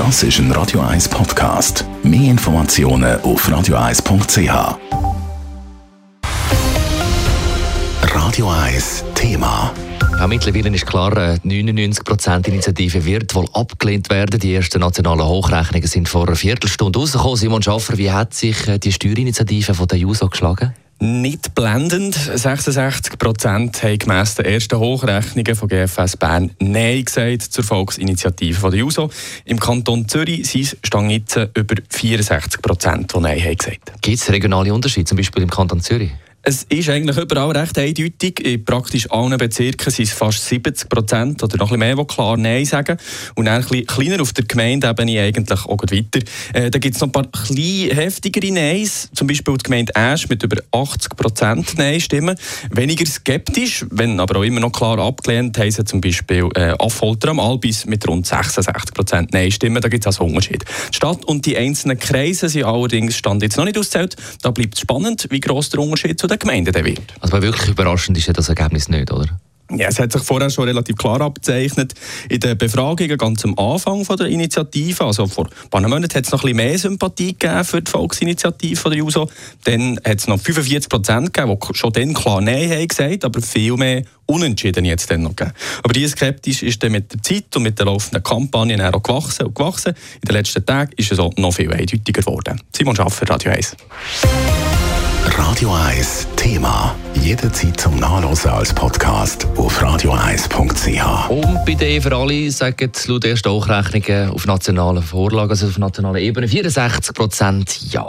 Das ist ein Radio 1 Podcast. Mehr Informationen auf radio1.ch. Radio 1 Thema. Ja, mittlerweile ist klar, äh, die 99%-Initiative wird wohl abgelehnt werden. Die ersten nationalen Hochrechnungen sind vor einer Viertelstunde rausgekommen. Simon Schaffer, wie hat sich äh, die Steuerinitiative von der JUSO geschlagen? Nicht blendend. 66 Prozent haben gemäss den ersten Hochrechnungen von GFS Bern Nein gesagt zur Volksinitiative von der JUSO. Im Kanton Zürich sind es stand jetzt über 64 Prozent, die Nein haben gesagt. Gibt es regionale Unterschiede, zum Beispiel im Kanton Zürich? Es ist eigentlich überall recht eindeutig. In praktisch allen Bezirken sind es fast 70 Prozent oder noch ein mehr, die klar Nein sagen. Und dann ein bisschen kleiner auf der Gemeindeebene eigentlich auch weiter. Äh, da gibt es noch ein paar klein heftigere Neins. Zum Beispiel die Gemeinde Asch mit über 80 Prozent Nein-Stimmen. Weniger skeptisch, wenn aber auch immer noch klar abgelehnt, haben sie zum Beispiel äh, Affolter am Albis mit rund 66 Prozent Nein-Stimmen. Da gibt es also Unterschied. Die Stadt und die einzelnen Kreise sind allerdings stand jetzt noch nicht ausgezählt. Da bleibt es spannend, wie gross der Unterschied zu den Gemeinden dann wird. Also wirklich überraschend ist ja das Ergebnis nicht, oder? Ja, es hat sich vorher schon relativ klar abgezeichnet. In den Befragungen ganz am Anfang von der Initiative, also vor ein paar Monaten, hat es noch ein bisschen mehr Sympathie gegeben für die Volksinitiative von der JUSO. Dann hat es noch 45 Prozent gegeben, die schon dann klar Nein haben gesagt, aber viel mehr Unentschieden jetzt dann noch gegeben. Aber diese skeptisch ist dann mit der Zeit und mit der laufenden Kampagne auch gewachsen und gewachsen. In den letzten Tagen ist es auch noch viel eindeutiger geworden. Simon Schaffer, Radio 1. Radio 1 Thema. Jederzeit zum Nachlesen als Podcast auf radio1.ch. Und bei der für alle sagen laut ersten Hochrechnungen auf nationaler Vorlage, also auf nationaler Ebene, 64 Prozent Ja.